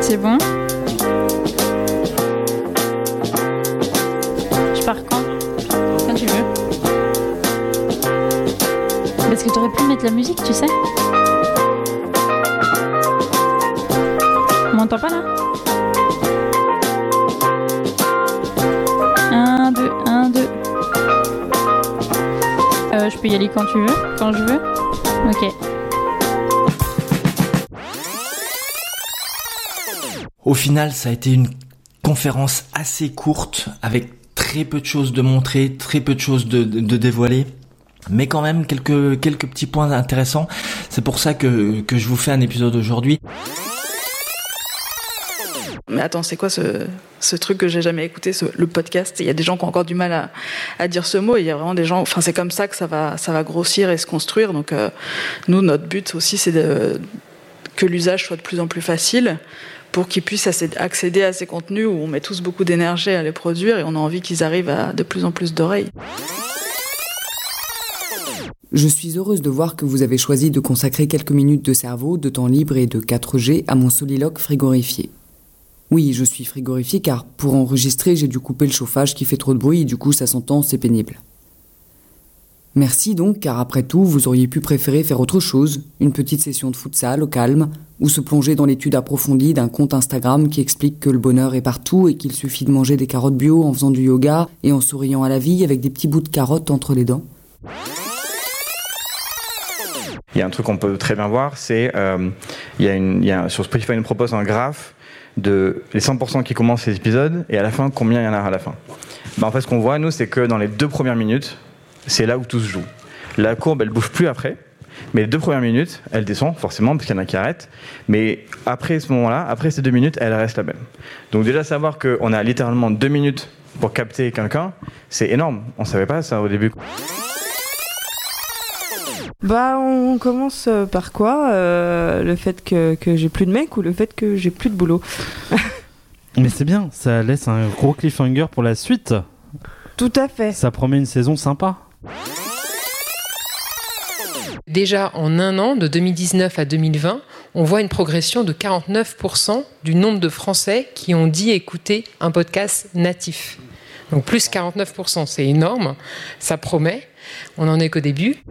C'est bon? Je pars quand? Quand tu veux. Parce que t'aurais pu mettre la musique, tu sais On m'entend pas là? 1, 2, 1, 2. Euh, je peux y aller quand tu veux Quand je veux Ok. Au final, ça a été une conférence assez courte, avec très peu de choses de montrer, très peu de choses de, dévoiler. Mais quand même quelques quelques petits points intéressants. C'est pour ça que, que je vous fais un épisode aujourd'hui. Mais attends, c'est quoi ce, ce truc que j'ai jamais écouté, le podcast? Il y a des gens qui ont encore du mal à, à dire ce mot. Il y a vraiment des gens. Enfin, c'est comme ça que ça va, ça va grossir et se construire. Donc, euh, nous, notre but aussi, c'est que l'usage soit de plus en plus facile pour qu'ils puissent accéder à ces contenus où on met tous beaucoup d'énergie à les produire et on a envie qu'ils arrivent à de plus en plus d'oreilles. Je suis heureuse de voir que vous avez choisi de consacrer quelques minutes de cerveau, de temps libre et de 4G à mon soliloque frigorifié. Oui, je suis frigorifié car pour enregistrer, j'ai dû couper le chauffage qui fait trop de bruit et du coup ça s'entend, c'est pénible. Merci donc, car après tout, vous auriez pu préférer faire autre chose, une petite session de futsal au calme, ou se plonger dans l'étude approfondie d'un compte Instagram qui explique que le bonheur est partout et qu'il suffit de manger des carottes bio en faisant du yoga et en souriant à la vie avec des petits bouts de carottes entre les dents. Il y a un truc qu'on peut très bien voir, c'est euh, il y a sur Spotify, nous propose un graphe de les 100% qui commencent ces épisodes et à la fin combien il y en a à la fin. Ben, en fait, ce qu'on voit nous, c'est que dans les deux premières minutes, c'est là où tout se joue. La courbe, elle bouge plus après, mais les deux premières minutes, elle descend forcément parce qu'il y en a qui arrêtent. Mais après ce moment-là, après ces deux minutes, elle reste la même. Donc déjà savoir qu'on a littéralement deux minutes pour capter quelqu'un, c'est énorme. On savait pas ça au début. Bah, on commence par quoi euh, Le fait que, que j'ai plus de mecs ou le fait que j'ai plus de boulot? Mais c'est bien, ça laisse un gros cliffhanger pour la suite. Tout à fait. Ça promet une saison sympa. Déjà en un an, de 2019 à 2020, on voit une progression de 49% du nombre de Français qui ont dit écouter un podcast natif. Donc plus 49%, c'est énorme, ça promet, on n'en est qu'au début.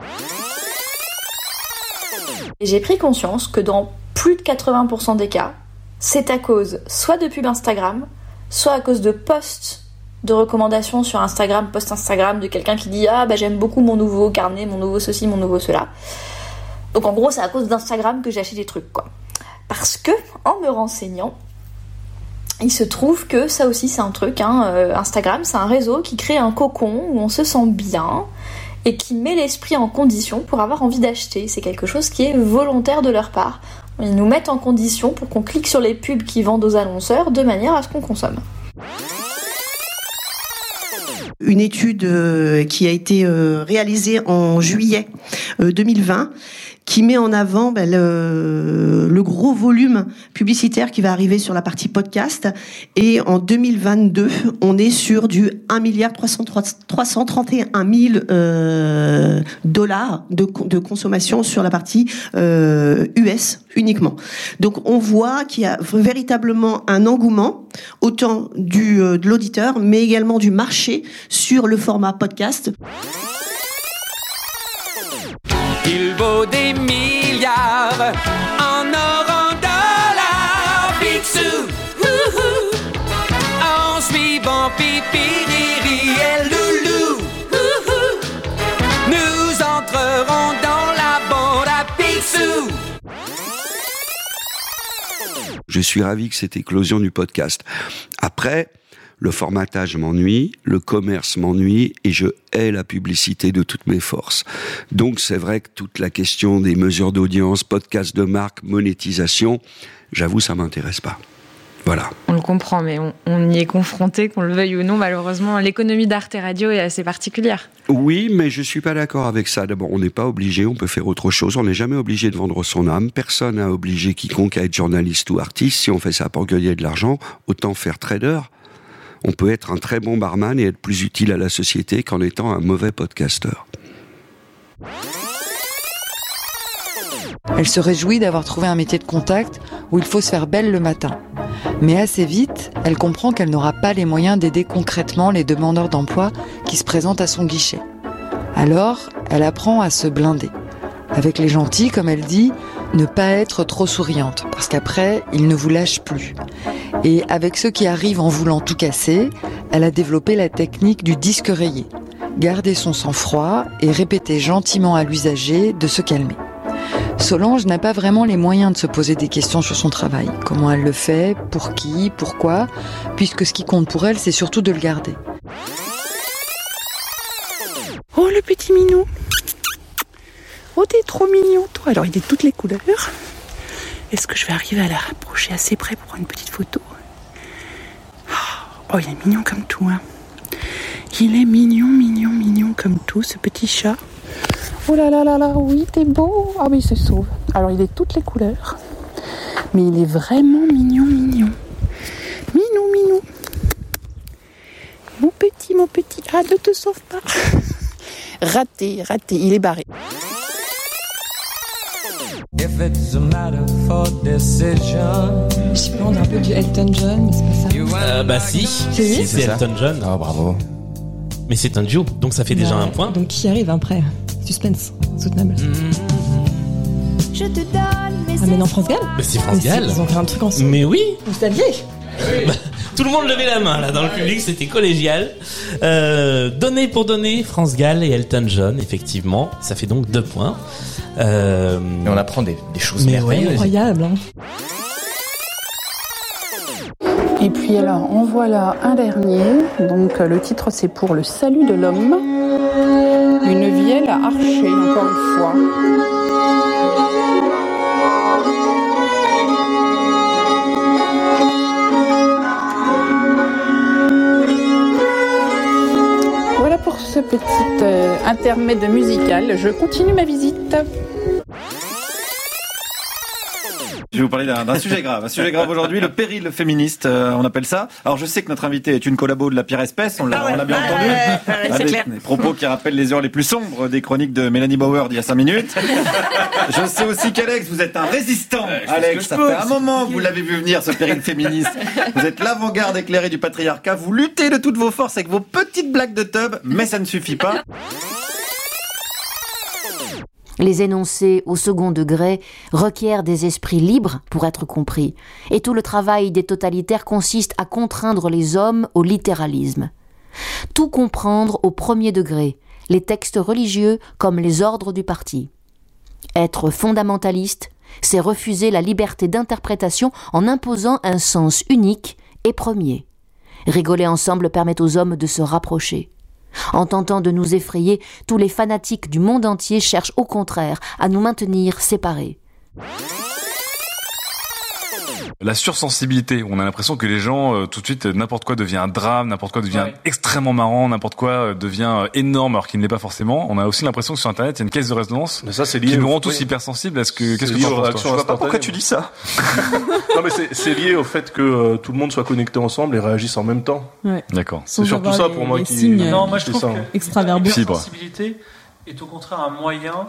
J'ai pris conscience que dans plus de 80% des cas, c'est à cause soit de pubs Instagram, soit à cause de posts de recommandations sur Instagram, post Instagram de quelqu'un qui dit ah bah j'aime beaucoup mon nouveau carnet, mon nouveau ceci, mon nouveau cela. Donc en gros c'est à cause d'Instagram que j'ai acheté des trucs quoi. Parce que en me renseignant, il se trouve que ça aussi c'est un truc. Hein, euh, Instagram c'est un réseau qui crée un cocon où on se sent bien et qui met l'esprit en condition pour avoir envie d'acheter. C'est quelque chose qui est volontaire de leur part. Ils nous mettent en condition pour qu'on clique sur les pubs qui vendent aux annonceurs de manière à ce qu'on consomme une étude euh, qui a été euh, réalisée en juillet 2020 qui met en avant ben, le, le, gros volume publicitaire qui va arriver sur la partie podcast. Et en 2022, on est sur du 1 milliard 331 000 euh, dollars de, consommation sur la partie euh, US uniquement. Donc on voit qu'il y a véritablement un engouement, autant du, euh, de l'auditeur, mais également du marché sur le format podcast. Il vaut des milliards en or, en dollars, Picsou. En suivant Pipi, Riri et Loulou. Nous entrerons dans la bande à Picsou. Je suis ravi que cette éclosion du podcast. Après, le formatage m'ennuie, le commerce m'ennuie et je hais la publicité de toutes mes forces. Donc c'est vrai que toute la question des mesures d'audience, podcast de marque, monétisation, j'avoue ça m'intéresse pas. Voilà. On le comprend, mais on, on y est confronté, qu'on le veuille ou non, malheureusement. L'économie d'Arte Radio est assez particulière. Oui, mais je suis pas d'accord avec ça. D'abord, on n'est pas obligé, on peut faire autre chose. On n'est jamais obligé de vendre son âme. Personne n'a obligé quiconque à être journaliste ou artiste. Si on fait ça pour gagner de l'argent, autant faire trader on peut être un très bon barman et être plus utile à la société qu'en étant un mauvais podcasteur. Elle se réjouit d'avoir trouvé un métier de contact où il faut se faire belle le matin. Mais assez vite, elle comprend qu'elle n'aura pas les moyens d'aider concrètement les demandeurs d'emploi qui se présentent à son guichet. Alors, elle apprend à se blinder. Avec les gentils, comme elle dit, ne pas être trop souriante, parce qu'après, ils ne vous lâchent plus. Et avec ceux qui arrivent en voulant tout casser, elle a développé la technique du disque rayé. Garder son sang-froid et répéter gentiment à l'usager de se calmer. Solange n'a pas vraiment les moyens de se poser des questions sur son travail. Comment elle le fait, pour qui, pourquoi, puisque ce qui compte pour elle, c'est surtout de le garder. Oh le petit minou Oh t'es trop mignon toi Alors il est de toutes les couleurs. Est-ce que je vais arriver à la rapprocher assez près pour une petite photo? Oh il est mignon comme tout hein. Il est mignon, mignon, mignon comme tout ce petit chat. Oh là là là là, oui, t'es beau. Ah oui, il se sauve. Alors, il est toutes les couleurs. Mais il est vraiment mignon, mignon. Minou, minou. Mon petit, mon petit. Ah, ne te sauve pas. raté, raté. Il est barré. If it's a matter for decision. Je sais pas, on est un peu du Elton John, mais c'est pas ça. Euh, bah si, C'est lui c'est Elton John. Ah bravo. Mais c'est un duo, donc ça fait déjà un point. Donc qui arrive après Suspense, soutenable. Je te donne mes Ah mais non, France Gall Bah, c'est France Mais Gall. Ils ont fait un truc ensemble. Mais oui Vous saviez Bah, Tout le monde levait la main là dans le public, c'était collégial. Euh, donné pour donner, France Gall et Elton John, effectivement, ça fait donc deux points. Euh, Et on apprend des, des choses Mais merveilleuses. Incroyable. Hein. Et puis alors, en voilà un dernier. Donc le titre c'est pour le salut de l'homme. Une vielle à archer, encore une fois. Voilà pour ce petit euh, intermède musical. Je continue ma visite. Vais vous parler d'un sujet grave. Un sujet grave aujourd'hui, le péril féministe, euh, on appelle ça. Alors je sais que notre invité est une collabo de la pire espèce, on l'a l'a bien entendu. c'est Avec clair. des propos qui rappellent les heures les plus sombres des chroniques de Mélanie Bauer d'il y a 5 minutes. je sais aussi qu'Alex, vous êtes un résistant. Alex, ça peux, fait un moment que vous l'avez vu venir, ce péril féministe. Vous êtes l'avant-garde éclairée du patriarcat, vous luttez de toutes vos forces avec vos petites blagues de tub, mais ça ne suffit pas. Les énoncés au second degré requièrent des esprits libres pour être compris, et tout le travail des totalitaires consiste à contraindre les hommes au littéralisme. Tout comprendre au premier degré, les textes religieux comme les ordres du parti. Être fondamentaliste, c'est refuser la liberté d'interprétation en imposant un sens unique et premier. Rigoler ensemble permet aux hommes de se rapprocher. En tentant de nous effrayer, tous les fanatiques du monde entier cherchent au contraire à nous maintenir séparés. La sursensibilité, on a l'impression que les gens, euh, tout de suite, n'importe quoi devient un drame, n'importe quoi devient Ouais. extrêmement marrant, n'importe quoi euh, devient euh, énorme alors qu'il ne l'est pas forcément. On a aussi l'impression que sur Internet, il y a une caisse de résonance ça, c'est lié qui nous rend tous oui. hypersensibles à ce que... Qu'est-ce C'est que tu penses, réactions toi instantanées. Pourquoi tu dis ça non mais c'est- lié au fait que euh, tout le monde soit connecté ensemble et réagisse en même temps. Ouais. D'accord. C'est surtout ça pour moi qui. Non, moi je c'est trouve ça. que la sensibilité est au contraire un moyen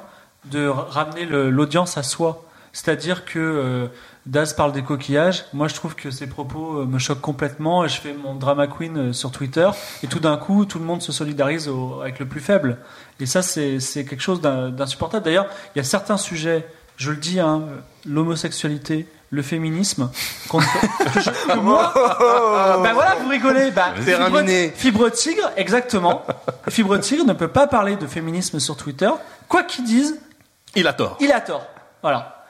de ramener l'audience à soi. C'est-à-dire que euh, Daz parle des coquillages. Moi, je trouve que ses propos euh, me choquent complètement. Et je fais mon drama queen euh, sur Twitter. Et tout d'un coup, tout le monde se solidarise au- avec le plus faible. Et ça, c'est quelque chose d'in- d'insupportable. D'ailleurs, il y a certains sujets, je le dis, hein, l'homosexualité, le féminisme, je- que moi, ben voilà, vous rigolez. Bah, fibre. Fibre Tigre, exactement. Fibre Tigre ne peut pas parler de féminisme sur Twitter. Quoi qu'il dise, Il a tort. il a tort. Voilà.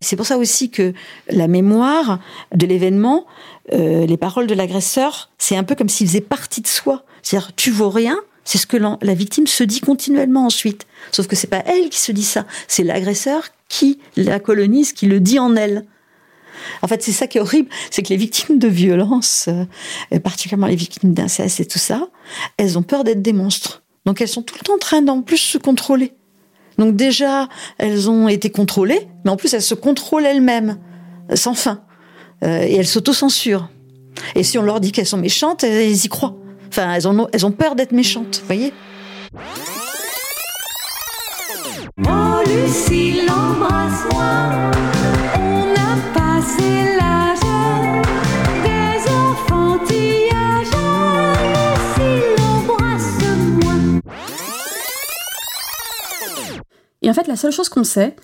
C'est pour ça aussi que la mémoire de l'événement, euh, les paroles de l'agresseur, c'est un peu comme s'il faisait partie de soi. C'est-à-dire, tu vaux rien. C'est ce que la victime se dit continuellement ensuite. Sauf que c'est pas elle qui se dit ça. C'est l'agresseur qui la colonise, qui le dit en elle. En fait, c'est ça qui est horrible, c'est que les victimes de violences, euh, particulièrement les victimes d'inceste et tout ça, elles ont peur d'être des monstres. Donc elles sont tout le temps en train d'en plus se contrôler. Donc déjà, elles ont été contrôlées, mais en plus elles se contrôlent elles-mêmes, euh, sans fin. Euh, et elles s'autocensurent. Et si on leur dit qu'elles sont méchantes, elles, y croient. Enfin, elles, ont, peur d'être méchantes, vous voyez Oh. On a passé Et en fait, la seule chose qu'on sait,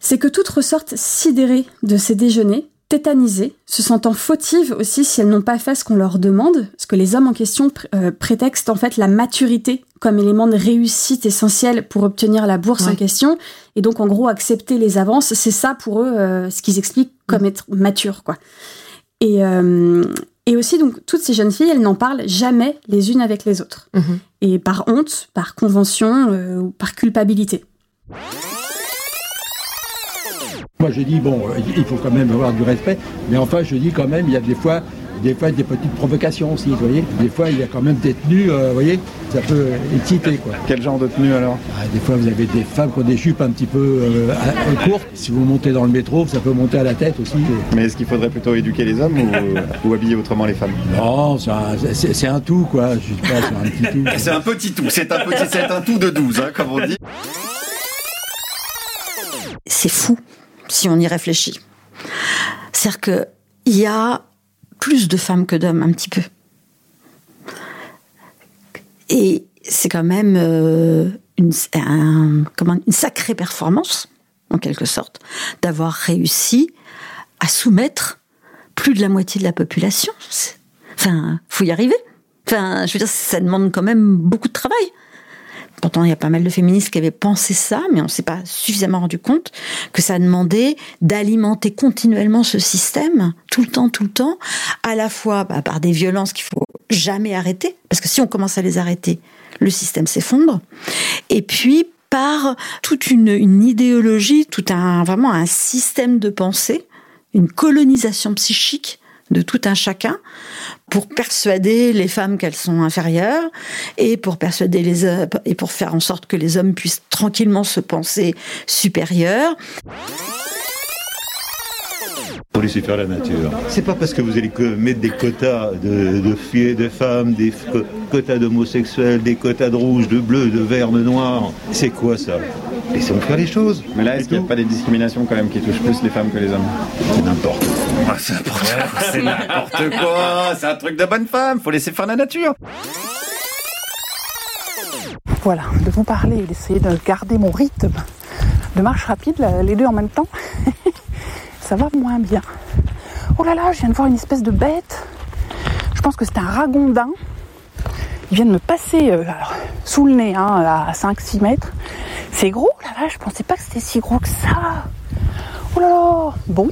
c'est que toutes ressortent sidérées de ces déjeuners, tétanisées, se sentant fautives aussi si elles n'ont pas fait ce qu'on leur demande, parce que les hommes en question pr- euh, prétextent en fait la maturité comme élément de réussite essentiel pour obtenir la bourse en question, et donc en gros accepter les avances, c'est ça pour eux euh, ce qu'ils expliquent comme être mature, quoi. Et, euh, et aussi, donc, toutes ces jeunes filles, elles n'en parlent jamais les unes avec les autres. Et par honte, par convention euh, ou par culpabilité. Moi, je dis, bon, euh, il faut quand même avoir du respect, mais enfin, je dis quand même, il y a des fois des, fois, des petites provocations aussi, vous voyez. Des fois, il y a quand même des tenues, euh, vous voyez, ça peut exciter, quoi. Quel genre de tenue alors? Ah, Des fois, vous avez des femmes qui ont des jupes un petit peu euh, à- courtes. Si vous montez dans le métro, ça peut monter à la tête aussi. Mais est-ce qu'il faudrait plutôt éduquer les hommes ou, ou habiller autrement les femmes? Non, c'est un, tout, quoi. Je sais pas, c'est un petit tout. C'est un petit tout, c'est un petit, c'est un tout de 12, hein, comme on dit. C'est fou si on y réfléchit. C'est-à-dire que il y a plus de femmes que d'hommes, un petit peu. Et c'est quand même euh, une, sacrée performance, en quelque sorte, d'avoir réussi à soumettre plus de la moitié de la population. Enfin, faut y arriver. Enfin, je veux dire, ça demande quand même beaucoup de travail. Pourtant, il y a pas mal de féministes qui avaient pensé ça, mais on ne s'est pas suffisamment rendu compte que ça demandait d'alimenter continuellement ce système, tout le temps, tout le temps, à la fois bah, par des violences qu'il faut jamais arrêter, parce que si on commence à les arrêter, le système s'effondre, et puis par toute une, une idéologie, tout un vraiment un système de pensée, une colonisation psychique de tout un chacun pour persuader les femmes qu'elles sont inférieures et pour persuader les hommes et pour faire en sorte que les hommes puissent tranquillement se penser supérieurs. Pour laisser faire la nature. C'est pas parce que vous allez que mettre des quotas de, de filles et de femmes, des f- quotas d'homosexuels, des quotas de rouge, de bleu, de vert, de noir. C'est quoi ça? Laissons faire les choses. Mais là, est-ce qu'il n'y a pas des discriminations quand même qui touchent plus les femmes que les hommes? C'est n'importe quoi. C'est n'importe quoi. C'est n'importe quoi. C'est un truc de bonne femme. Faut laisser faire la nature. Voilà, de vous parler et d'essayer de garder mon rythme de marche rapide, les deux en même temps, ça va moins bien. Oh là là, je viens de voir une espèce de bête. Je pense que c'est un ragondin. Il vient de me passer euh, alors, sous le nez, hein, à 5-6 mètres. C'est gros, oh là là, je pensais pas que c'était si gros que ça. Oh là là, bon.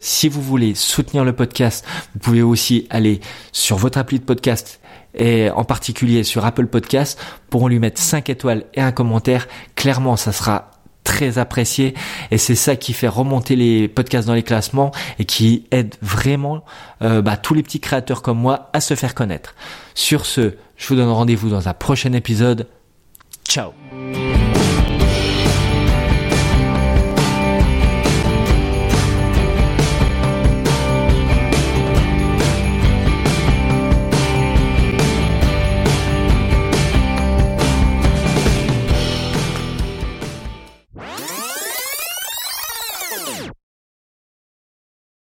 Si vous voulez soutenir le podcast, vous pouvez aussi aller sur votre appli de podcast et en particulier sur Apple Podcast pour lui mettre 5 étoiles et un commentaire. Clairement, ça sera très apprécié et c'est ça qui fait remonter les podcasts dans les classements et qui aide vraiment euh, bah, tous les petits créateurs comme moi à se faire connaître. Sur ce, je vous donne rendez-vous dans un prochain épisode. Ciao